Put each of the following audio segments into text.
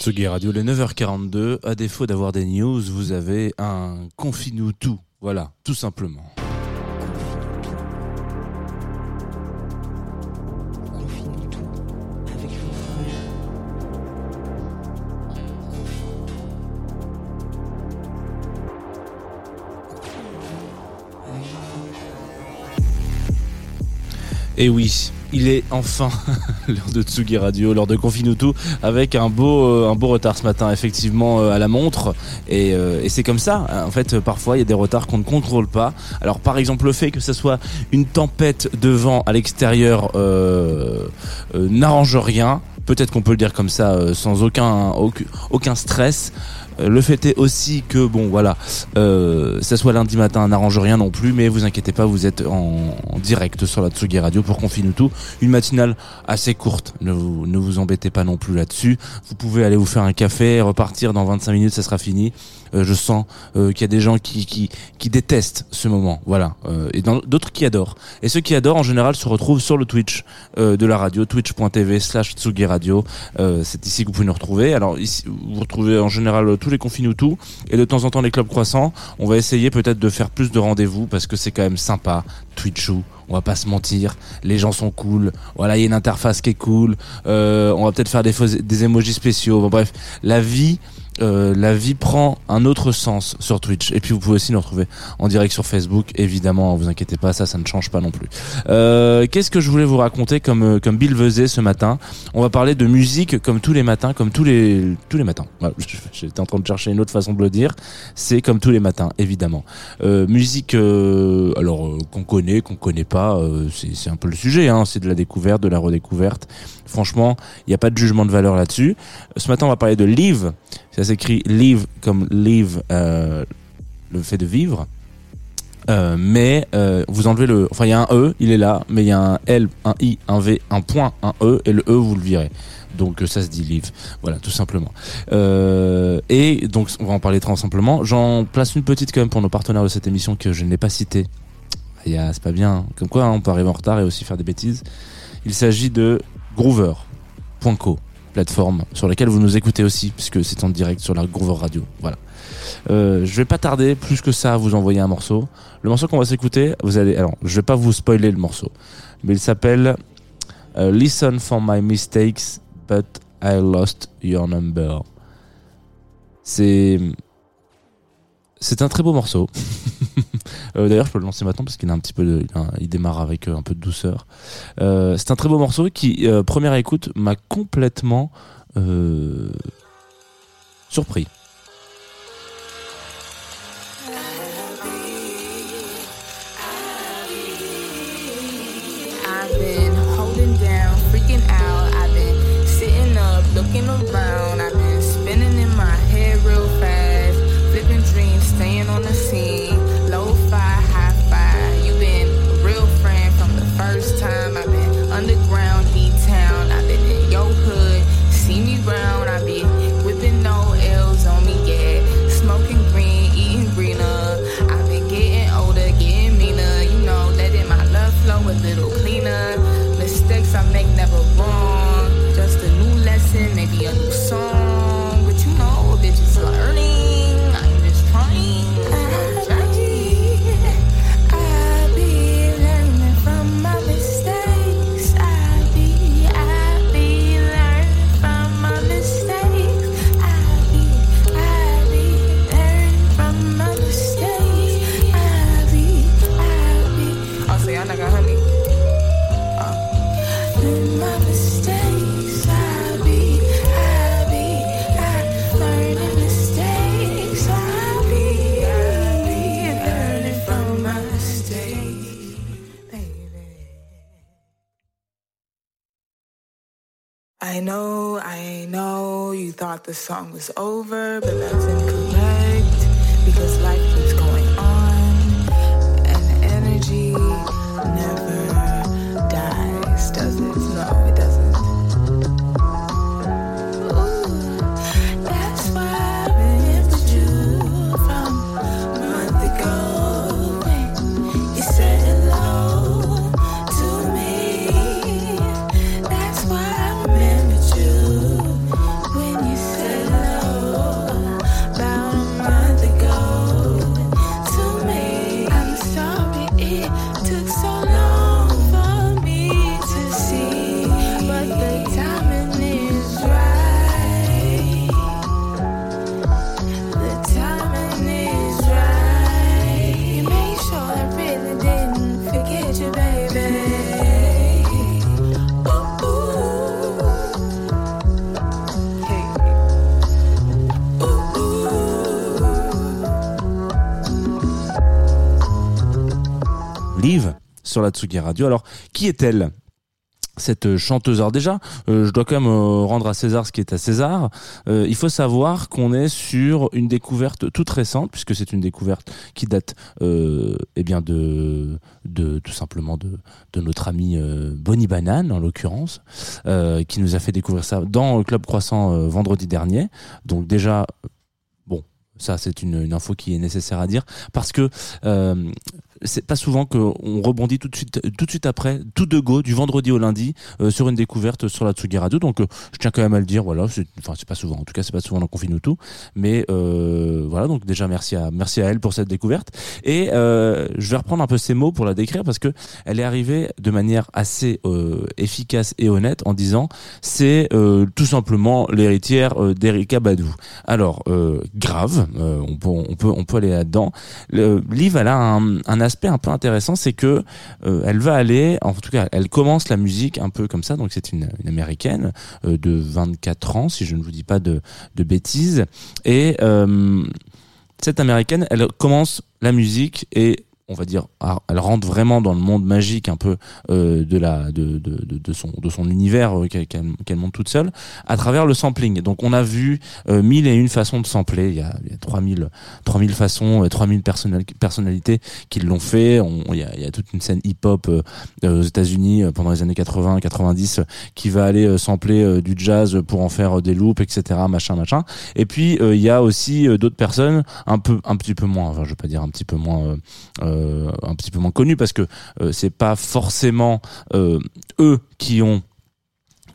Tsugi Radio, les 9h42. À défaut d'avoir des news, vous avez un confine-nous tout. Voilà, tout simplement. Confine tout avec vos frères. Et oui, il est enfin l'heure de Tsugi Radio, l'heure de Confinutu, avec un beau, euh, un beau retard ce matin, effectivement, euh, à la montre. Et, euh, et c'est comme ça. En fait, parfois, il y a des retards qu'on ne contrôle pas. Alors, par exemple, le fait que ce soit une tempête de vent à l'extérieur n'arrange rien. Peut-être qu'on peut le dire comme ça, sans aucun, aucun stress. Le fait est aussi que bon voilà, euh, ça soit lundi matin n'arrange rien non plus, mais vous inquiétez pas, vous êtes en, en direct sur la Tsugi Radio pour Confine tout, une matinale assez courte. Ne vous ne vous embêtez pas non plus là-dessus. Vous pouvez aller vous faire un café, repartir dans 25 minutes, ça sera fini. Euh, je sens euh, qu'il y a des gens qui qui, détestent ce moment, voilà, Euh, et d'autres qui adorent. Et ceux qui adorent en général se retrouvent sur le Twitch de la radio, twitch.tv/slash Tsugi Radio. C'est ici que vous pouvez nous retrouver. Alors ici, vous retrouvez en général tous les confines ou tout, et de temps en temps les clubs croissants. On va essayer peut-être de faire plus de rendez-vous parce que c'est quand même sympa. Twitchou, on va pas se mentir, les gens sont cool. Voilà, il y a une interface qui est cool. Euh, on va peut-être faire des des emojis spéciaux. Bon, bref, la vie. euh, la vie prend un autre sens sur Twitch et puis vous pouvez aussi nous retrouver en direct sur Facebook évidemment vous inquiétez pas ça ça ne change pas non plus euh, qu'est-ce que je voulais vous raconter comme euh, comme Bill faisait ce matin? On va parler de musique comme tous les matins, comme tous les tous les matins. J'étais en train de chercher une autre façon de le dire. C'est comme tous les matins, évidemment. Euh, musique, euh, alors euh, qu'on connaît, qu'on connaît pas, euh, c'est un peu le sujet. Hein, c'est de la découverte, de la redécouverte. Franchement, il n'y a pas de jugement de valeur là-dessus. Ce matin, on va parler de live. Ça s'écrit live comme live, euh, le fait de vivre. Euh, mais vous enlevez le, enfin il y a un e, il est là, mais il y a un l, un i, un v, un point, un e et le e vous le virez. Donc ça se dit live, voilà tout simplement. Et donc on va en parler très simplement. J'en place une petite quand même pour nos partenaires de cette émission que je n'ai pas cité. Y a, c'est pas bien. Comme quoi, hein, on peut arriver en retard et aussi faire des bêtises. Il s'agit de Groover.co, plateforme sur laquelle vous nous écoutez aussi, puisque c'est en direct sur la Groover Radio. Voilà. Euh, je vais pas tarder plus que ça à vous envoyer un morceau. Le morceau qu'on va s'écouter, vous allez, alors, je vais pas vous spoiler le morceau, mais il s'appelle euh, Listen for my mistakes, but I lost your number. C'est, c'est un très beau morceau. Euh, D'ailleurs, je peux le lancer maintenant parce qu'il a un petit peu, de, il, démarre avec euh, un peu de douceur. Euh, c'est un très beau morceau qui, première écoute, m'a complètement surpris. Thought the song was over, but that's incorrect because life la Tsugi Radio. Alors, qui est-elle cette chanteuse? Alors déjà, euh, je dois quand même euh, rendre à César ce qui est à César. Euh, il faut savoir qu'on est sur une découverte toute récente, puisque c'est une découverte qui date, eh bien de, de tout simplement de, notre ami Bonnie Banane en l'occurrence, qui nous a fait découvrir ça dans le club croissant vendredi dernier. Donc déjà, bon, ça c'est une, une info qui est nécessaire à dire parce que c'est pas souvent qu'on rebondit tout de suite, tout de suite après, tout de go, du vendredi au lundi, euh, sur une découverte sur la Tsugi Radio. Donc, euh, je tiens quand même à le dire. Voilà, c'est, enfin, c'est pas souvent. En tout cas, c'est pas souvent dans Confine tout. Mais euh, voilà, donc déjà merci à merci à elle pour cette découverte. Et euh, je vais reprendre un peu ces mots pour la décrire parce que elle est arrivée de manière assez euh, efficace et honnête en disant c'est euh, tout simplement l'héritière d'Erika Badou. Alors grave, on peut on peut on peut aller là-dedans. Liv elle a un, un aspect un peu intéressant, c'est que euh, elle va aller, en tout cas, elle commence la musique un peu comme ça. Donc c'est une, américaine euh, de 24 ans, si je ne vous dis pas de, de bêtises. Et euh, cette américaine, elle commence la musique et on va dire, ah, elle rentre vraiment dans le monde magique un peu euh, de la de, de, son de son univers euh, qu'elle monte toute seule à travers le sampling. Donc on a vu euh, mille et une façons de sampler. Il y a, il y a 3000 3000 façons, et 3000 personnal- personnalités qui l'ont fait. Il y a, toute une scène hip-hop euh, euh, aux États-Unis euh, pendant les années 80, 90 euh, qui va aller euh, sampler euh, du jazz pour en faire euh, des loops, etc. Machin, machin. Et puis euh, il y a aussi euh, d'autres personnes un peu un petit peu moins. Enfin, je vais pas dire un petit peu moins. Euh, un petit peu moins connues parce que euh, c'est pas forcément euh, eux qui ont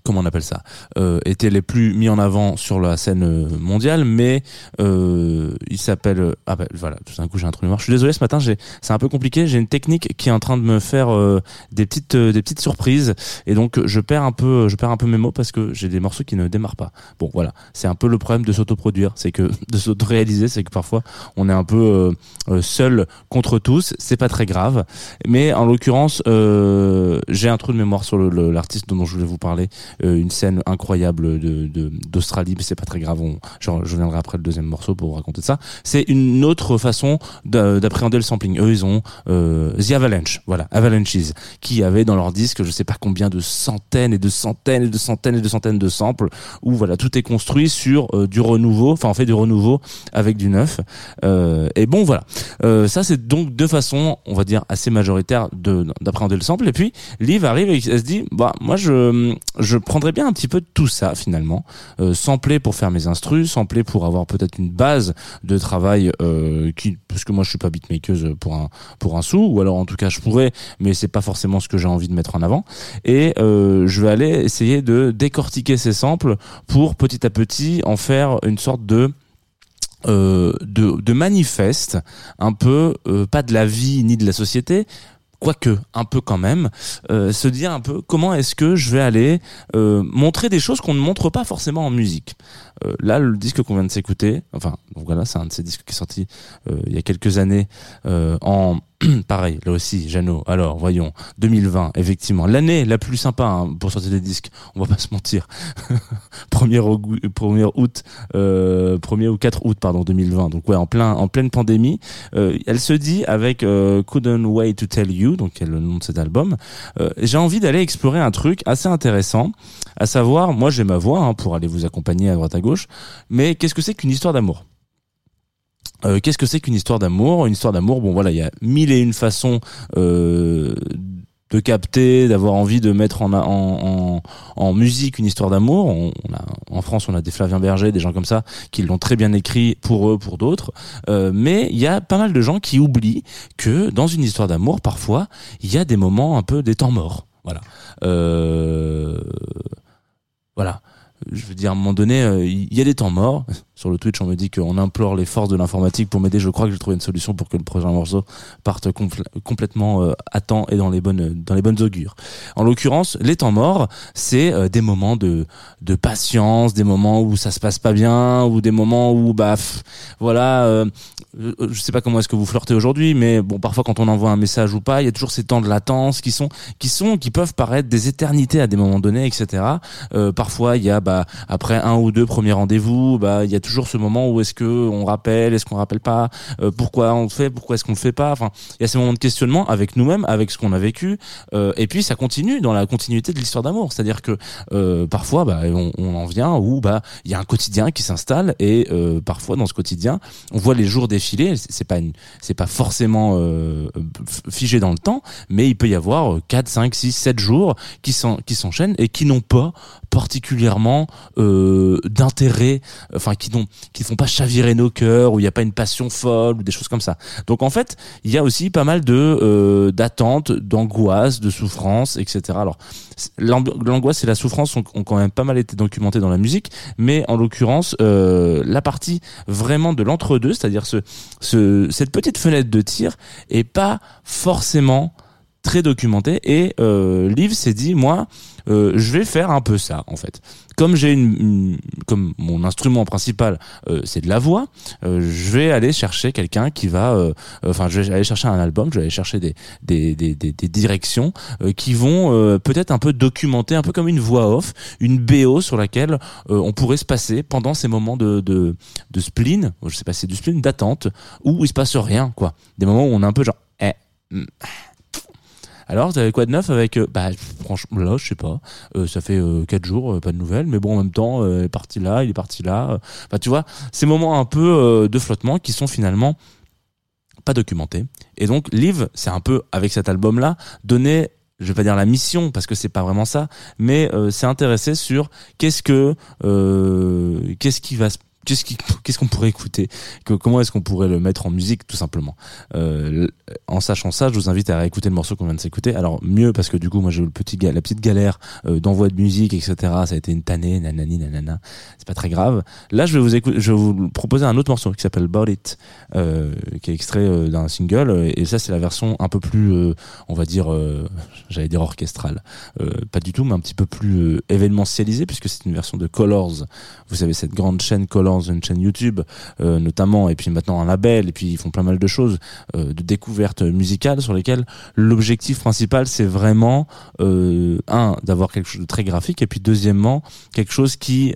comment on appelle ça euh, étaient les plus mis en avant sur la scène euh, mondiale mais euh, il s'appelle ah bah voilà tout d'un coup j'ai un trou de mémoire. Je suis désolé ce matin c'est un peu compliqué. J'ai une technique qui est en train de me faire euh, des petites euh, des petites surprises. Et donc je perds un peu je perds un peu mes mots parce que j'ai des morceaux qui ne démarrent pas. Bon voilà. C'est un peu le problème de s'autoproduire. C'est que de s'auto-réaliser c'est que parfois on est un peu euh, seul contre tous. C'est pas très grave. Mais en l'occurrence j'ai un trou de mémoire sur l'artiste dont je voulais vous parler une scène incroyable de de- d'Australie mais c'est pas très grave on, je reviendrai après le deuxième morceau pour vous raconter ça. C'est une autre façon d'a- d'appréhender le sampling. Eux ils ont euh, The Avalanche voilà Avalanches qui avait dans leur disque je sais pas combien de centaines et de centaines et de centaines et de centaines de samples où voilà tout est construit sur euh, du renouveau enfin on fait du renouveau avec du neuf. Euh, et bon voilà. Euh, ça c'est donc deux façons on va dire assez majoritaires de d'appréhender le sample. Et puis Liv arrive et elle se dit bah moi je je prendrais bien un petit peu de tout ça finalement. Euh, sampler pour faire mes instrus sampler pour avoir peut-être une base de travail euh, parce que moi je suis pas beatmakeuse pour un pour un sou ou alors en tout cas je pourrais mais c'est pas forcément ce que j'ai envie de mettre en avant. Et euh, je vais aller essayer de décortiquer ces samples pour petit à petit en faire une sorte de euh, de, manifeste un peu pas de la vie ni de la société quoique un peu quand même euh, se dire un peu comment est-ce que je vais aller euh, montrer des choses qu'on ne montre pas forcément en musique Euh, là le disque qu'on vient de s'écouter enfin voilà c'est un de ces disques qui est sorti euh, il y a quelques années euh, en Pareil, là aussi, Jeannot. Alors, voyons, 2020, effectivement, l'année la plus sympa hein, pour sortir des disques. On va pas se mentir. 1er, au- 1er août, euh, 1er ou 4 août, pardon, 2020. Donc ouais, en plein, en pleine pandémie. Elle se dit avec Couldn't Wait to Tell You, donc qui est le nom de cet album. J'ai envie d'aller explorer un truc assez intéressant, à savoir, moi j'ai ma voix hein, pour aller vous accompagner à droite à gauche, mais qu'est-ce que c'est qu'une histoire d'amour? Euh, Qu'est-ce que c'est qu'une histoire d'amour? Une histoire d'amour, bon voilà, il y a mille et une façons euh, de capter, d'avoir envie de mettre en, musique une histoire d'amour. En France, on a des Flavien Berger, des gens comme ça, qui l'ont très bien écrit pour eux, pour d'autres. Euh, mais il y a pas mal de gens qui oublient que dans une histoire d'amour, parfois, il y a des moments un peu des temps morts. Voilà. Euh. Je veux dire, à un moment donné, euh, il y a des temps morts. Sur le Twitch, on me dit qu'on implore les forces de l'informatique pour m'aider. Je crois que j'ai trouvé une solution pour que le prochain morceau parte compl- complètement euh, à temps et dans les bonnes dans les bonnes augures. En l'occurrence, les temps morts, c'est euh, des moments de de patience, des moments où ça se passe pas bien, ou des moments où bah voilà, euh, euh, je sais pas comment est-ce que vous flirtez aujourd'hui, mais bon, parfois quand on envoie un message ou pas, il y a toujours ces temps de latence qui sont qui sont qui peuvent paraître des éternités à des moments donnés, etc. Parfois, il y a bah après un ou deux premiers rendez-vous, bah il y a toujours ce moment où est-ce que on rappelle, est-ce qu'on rappelle pas, euh, pourquoi on le fait, pourquoi est-ce qu'on le fait pas. Enfin, il y a ces moments de questionnement avec nous-mêmes, avec ce qu'on a vécu, euh, et puis ça continue dans la continuité de l'histoire d'amour. C'est-à-dire que euh, parfois, bah on, on en vient où bah il y a un quotidien qui s'installe et euh, parfois dans ce quotidien, on voit les jours défiler. C'est pas c'est pas forcément euh, figé dans le temps, mais il peut y avoir 4, 5, 6, 7 jours qui s'enchaînent et qui n'ont pas particulièrement euh, d'intérêt, enfin qui n'ont qui font pas chavirer nos cœurs, où il n'y a pas une passion folle ou des choses comme ça. Donc en fait, il y a aussi pas mal de euh, d'attentes, d'angoisse, de souffrance, etc. Alors l'angoisse et la souffrance ont, quand même pas mal été documentées dans la musique, mais en l'occurrence, euh, la partie vraiment de l'entre-deux, c'est-à-dire ce, ce cette petite fenêtre de tir, est pas forcément très documentée. Et euh, Liv s'est dit, moi, euh, je vais faire un peu ça en fait. Comme j'ai une, une- comme mon instrument principal euh, c'est de la voix, euh, je vais aller chercher quelqu'un qui va, euh, enfin je vais aller chercher un album, je vais aller chercher des des des, des, des directions euh, qui vont euh, peut-être un peu documenter, un peu comme une voix off, une BO sur laquelle euh, on pourrait se passer pendant ces moments de de, de spleen, je sais pas c'est du spleen, d'attente où il se passe rien quoi, des moments où on est un peu genre eh, hmm, alors, t'avais quoi de neuf avec euh, Bah, franchement, là, je sais pas. Euh, ça fait euh, quatre jours, euh, pas de nouvelles. Mais bon, en même temps, euh, il est parti là, il est parti là. Enfin, tu vois, ces moments un peu euh, de flottement qui sont finalement pas documentés. Et donc, Liv, c'est un peu avec cet album-là donné. Je vais pas dire la mission parce que c'est pas vraiment ça, mais euh, c'est intéressé sur qu'est-ce que euh, qu'est-ce qui va se Qu'est-ce qu'on pourrait écouter? Comment est-ce qu'on pourrait le mettre en musique, tout simplement? Euh, en sachant ça, je vous invite à réécouter le morceau qu'on vient de s'écouter. Alors mieux parce que du coup, moi j'ai eu le petit la petite galère euh, d'envoi de musique, etc. Ça a été une tannée, nanani, nanana. C'est pas très grave. Là, je vais vous écouter, proposer un autre morceau qui s'appelle About It, euh, qui est extrait d'un single. Et ça, c'est la version un peu plus, on va dire, j'allais dire orchestrale. Pas du tout, mais un petit peu plus événementialisée puisque c'est une version de Colors. Vous savez cette grande chaîne Colors, une chaîne YouTube euh, notamment, et puis maintenant un label, et puis ils font plein mal de choses euh, de découvertes musicales sur lesquelles l'objectif principal c'est vraiment euh, un d'avoir quelque chose de très graphique et puis deuxièmement quelque chose qui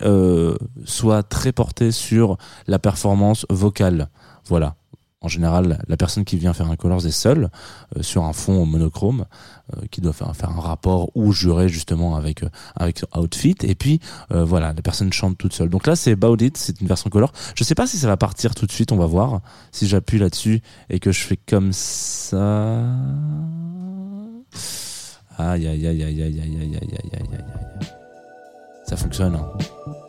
soit très porté sur la performance vocale. Voilà en général la personne qui vient faire un colors est seule euh, sur un fond monochrome euh, qui doit faire, un rapport ou jurer justement avec euh, avec outfit et puis euh, voilà la personne chante toute seule donc là c'est About c'est une version color je sais pas si ça va partir tout de suite on va voir si j'appuie là-dessus et que je fais comme ça aïe aïe aïe aïe aïe aïe aïe aïe aïe aïe aïe aïe ça fonctionne hein.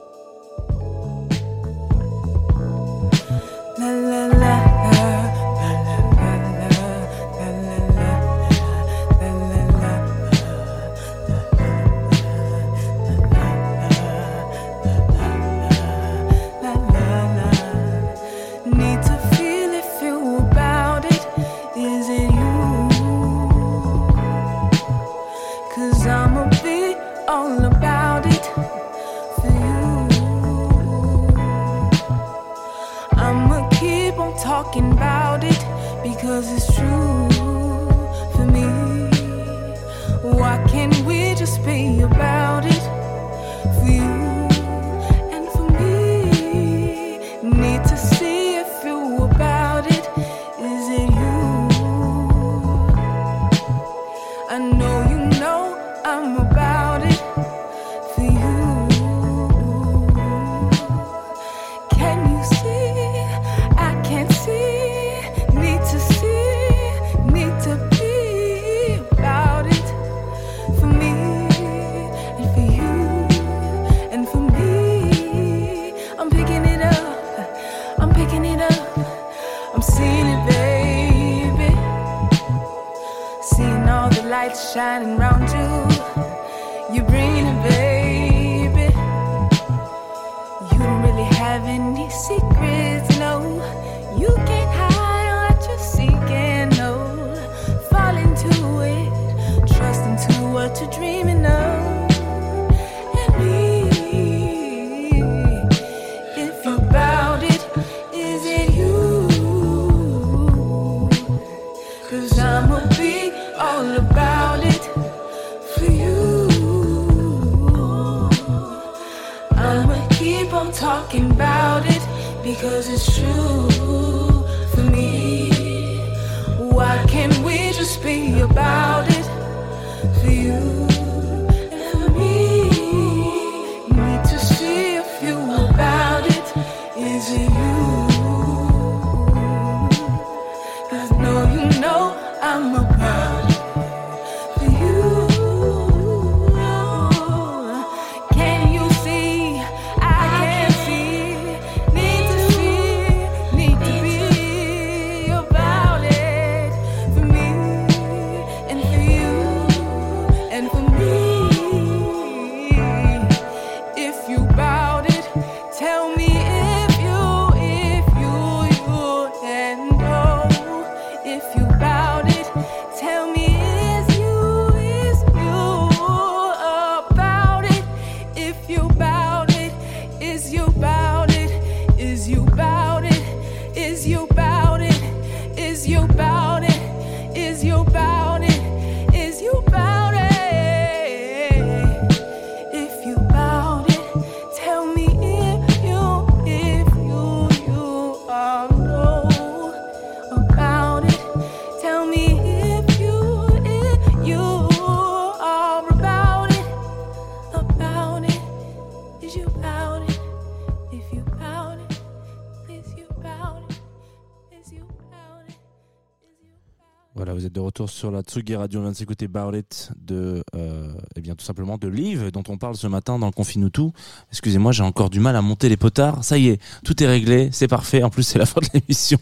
just be your back. Secrets, no. You can't hide what you're seeking, no. Fall into it, trust into what you're dreaming of. And if you bout it, is it you? Cause I'ma be all about it for you. I'ma keep on talking about it because it's true for me. Why can't we just be about it for you and for sur la Tsugi Radio. On vient de s'écouter It de, euh, eh bien, tout simplement de Liv, dont on parle ce matin dans Confine tout. Excusez-moi, j'ai encore du mal à monter les potards. Ça y est, tout est réglé, c'est parfait. En plus, c'est la fin de l'émission.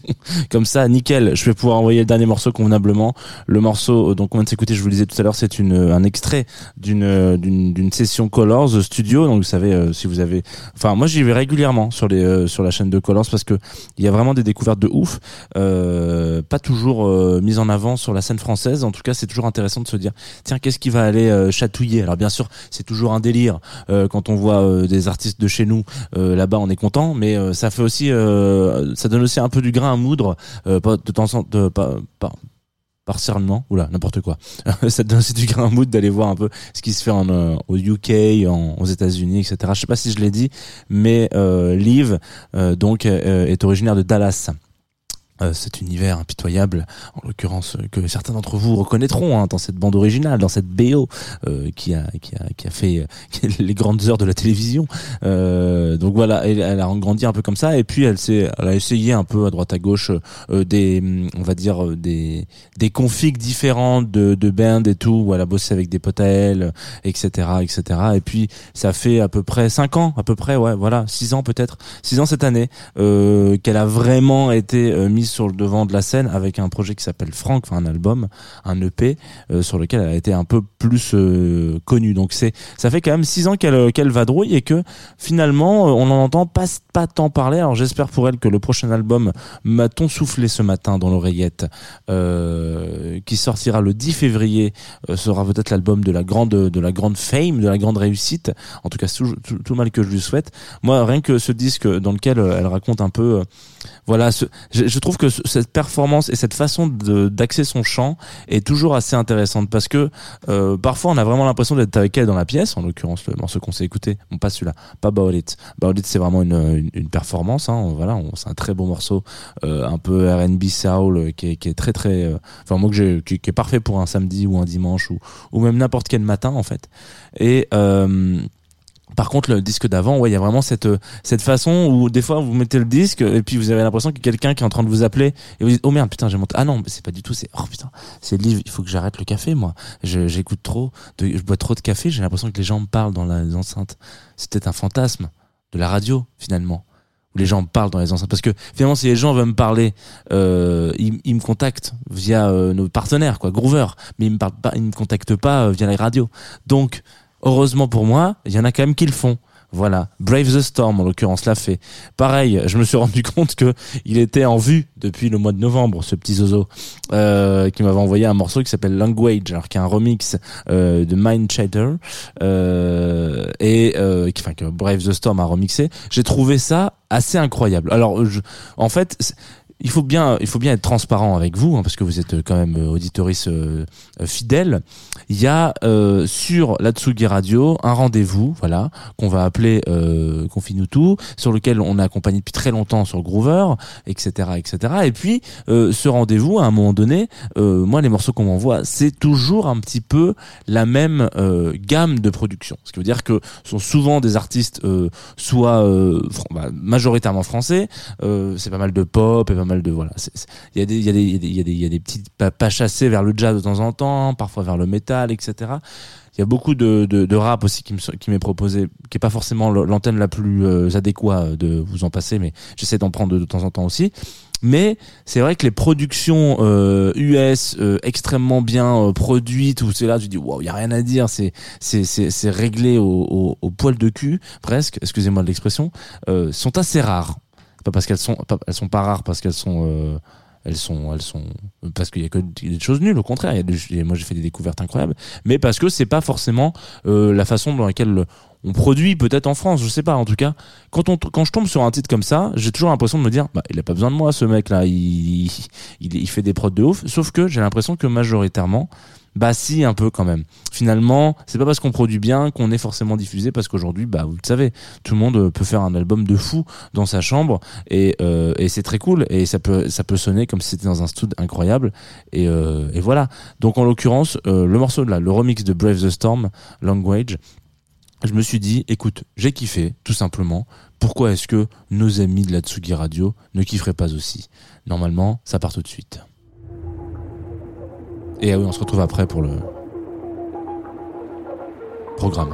Comme ça, nickel. Je vais pouvoir envoyer le dernier morceau convenablement. Le morceau, euh, donc, on vient de s'écouter, je vous le disais tout à l'heure, c'est une, un extrait d'une, euh, d'une, d'une session Colors studio. Donc, vous savez, euh, si vous avez, enfin, moi, j'y vais régulièrement sur les, euh, sur la chaîne de Colors parce que il y a vraiment des découvertes de ouf. Euh, pas toujours euh, mises en avant sur la scène française. En tout cas, c'est toujours intéressant de se dire, tiens, qu'est-ce qui va aller euh, chatouiller? Alors bien sûr, c'est toujours un délire euh, quand on voit euh, des artistes de chez nous là-bas, on est content, mais ça fait aussi, ça donne aussi un peu du grain à moudre, pas de temps en de, pas, pas partiellement, oula, n'importe quoi. ça donne aussi du grain à moudre d'aller voir un peu ce qui se fait au UK, aux États-Unis, etc. Je sais pas si je l'ai dit, mais euh, Liv, donc, est originaire de Dallas. Euh, cet univers impitoyable, en l'occurrence euh, que certains d'entre vous reconnaîtront hein, dans cette bande originale, dans cette BO euh, qui a qui a qui a fait euh, les grandes heures de la télévision. Donc voilà, elle, elle a grandi un peu comme ça et puis elle s'est elle a essayé un peu à droite à gauche des on va dire des des configs différentes de de bands et tout où elle a bossé avec des potes à elle, etc etc. Et puis ça fait à peu près cinq ans à peu près ouais voilà six ans peut-être six ans cette année qu'elle a vraiment été euh, sur le devant de la scène avec un projet qui s'appelle Franck, enfin un album, un EP euh, sur lequel elle a été un peu plus euh, connue. Donc c'est ça fait quand même six ans qu'elle qu'elle vadrouille et que finalement euh, on en entend pas pas tant parler. Alors j'espère pour elle que le prochain album m'a-t-on soufflé ce matin dans l'oreillette euh, qui sortira le 10 février euh, sera peut-être l'album de la grande de la grande fame, de la grande réussite. En tout cas tout, mal que je lui souhaite. Moi rien que ce disque dans lequel euh, elle raconte un peu euh, voilà, ce- je, je trouve que ce- cette performance et cette façon d'axer son chant est toujours assez intéressante parce que euh, parfois on a vraiment l'impression d'être avec elle dans la pièce, en l'occurrence le morceau qu'on s'est écouté, bon pas celui-là, pas About It. About It c'est vraiment une, une, une performance, hein, voilà, c'est un très beau morceau, euh, un peu R&B soul euh, qui est, qui est très très, euh, enfin moi que j'ai, qui est parfait pour un samedi ou un dimanche ou, ou même n'importe quel matin en fait. Et euh, par contre, le disque d'avant, ouais, il y a vraiment cette cette façon où des fois vous mettez le disque et puis vous avez l'impression a quelqu'un qui est en train de vous appeler et vous dites oh merde putain j'ai monté ah non c'est pas du tout c'est oh putain c'est livre il faut que j'arrête le café moi j'écoute trop je bois trop de café j'ai l'impression que les gens me parlent dans la- les enceintes c'est peut-être un fantasme de la radio finalement où les gens parlent dans les enceintes. Parce que finalement, si les gens veulent me parler, euh, ils, me contactent via euh, nos partenaires, quoi, Groover, mais ils me parlent ils me contactent pas euh, via les radios. Donc, heureusement pour moi, il y en a quand même qui le font. Voilà, Brave the Storm en l'occurrence l'a fait. Pareil, je me suis rendu compte que il était en vue depuis le mois de novembre, ce petit zozo, euh, qui m'avait envoyé un morceau qui s'appelle Language, alors qui est un remix euh, de Mind euh, et euh, qui, enfin que Brave the Storm a remixé. J'ai trouvé ça assez incroyable. Alors, je, en fait. Il faut bien, il faut bien être transparent avec vous, hein, parce que vous êtes quand même euh, auditorice euh, euh, fidèle. Il y a euh, sur la Tsugi Radio un rendez-vous, voilà, qu'on va appeler euh, Confine-nous tout, sur lequel on est accompagné depuis très longtemps sur Groover, etc., etc. Et puis euh, ce rendez-vous, à un moment donné, euh, moi les morceaux qu'on m'envoie, c'est toujours un petit peu la même euh, gamme de production. Ce qui veut dire que ce sont souvent des artistes euh, soit euh, bah, majoritairement français, euh, c'est pas mal de pop et pas mal de voilà. Il y a des il y a des il y a des il y a des, petites pas, pas vers le jazz de temps en temps, parfois vers le métal, etc. Il y a beaucoup de, de, rap aussi qui me sont- qui m'est proposé, qui est pas forcément l'antenne la plus euh, adéquate de vous en passer, mais j'essaie d'en prendre de, de temps en temps aussi. Mais c'est vrai que les productions euh, US euh, extrêmement bien euh, produites où c'est là tu dis waouh il y a rien à dire c'est c'est réglé au, au, poil de cul presque excusez-moi de l'expression euh, sont assez rares pas parce qu'elles sont pas, elles sont pas rares parce qu'elles sont euh, elles sont elles sont parce qu'il y a que des choses nulles au contraire. Il moi j'ai fait des découvertes incroyables. Mais parce que c'est pas forcément euh, la façon dans laquelle le- on produit peut-être en France je sais pas. En tout cas quand on quand je tombe sur un titre comme ça j'ai toujours l'impression de me dire bah il a pas besoin de moi ce mec là il il, il fait des prods de ouf. Sauf que j'ai l'impression que majoritairement bah si un peu quand même. Finalement, c'est pas parce qu'on produit bien qu'on est forcément diffusé parce qu'aujourd'hui, bah vous le savez, tout le monde peut faire un album de fou dans sa chambre et, euh, et c'est très cool et ça peut ça peut sonner comme si c'était dans un studio incroyable et, euh, et voilà. Donc en l'occurrence, euh, le morceau de là, le remix de Brave the Storm, Language, je me suis dit, écoute, j'ai kiffé, tout simplement. Pourquoi est-ce que nos amis de la Tsugi Radio ne kifferaient pas aussi? Normalement, ça part tout de suite. Et ah oui, on se retrouve après pour le programme.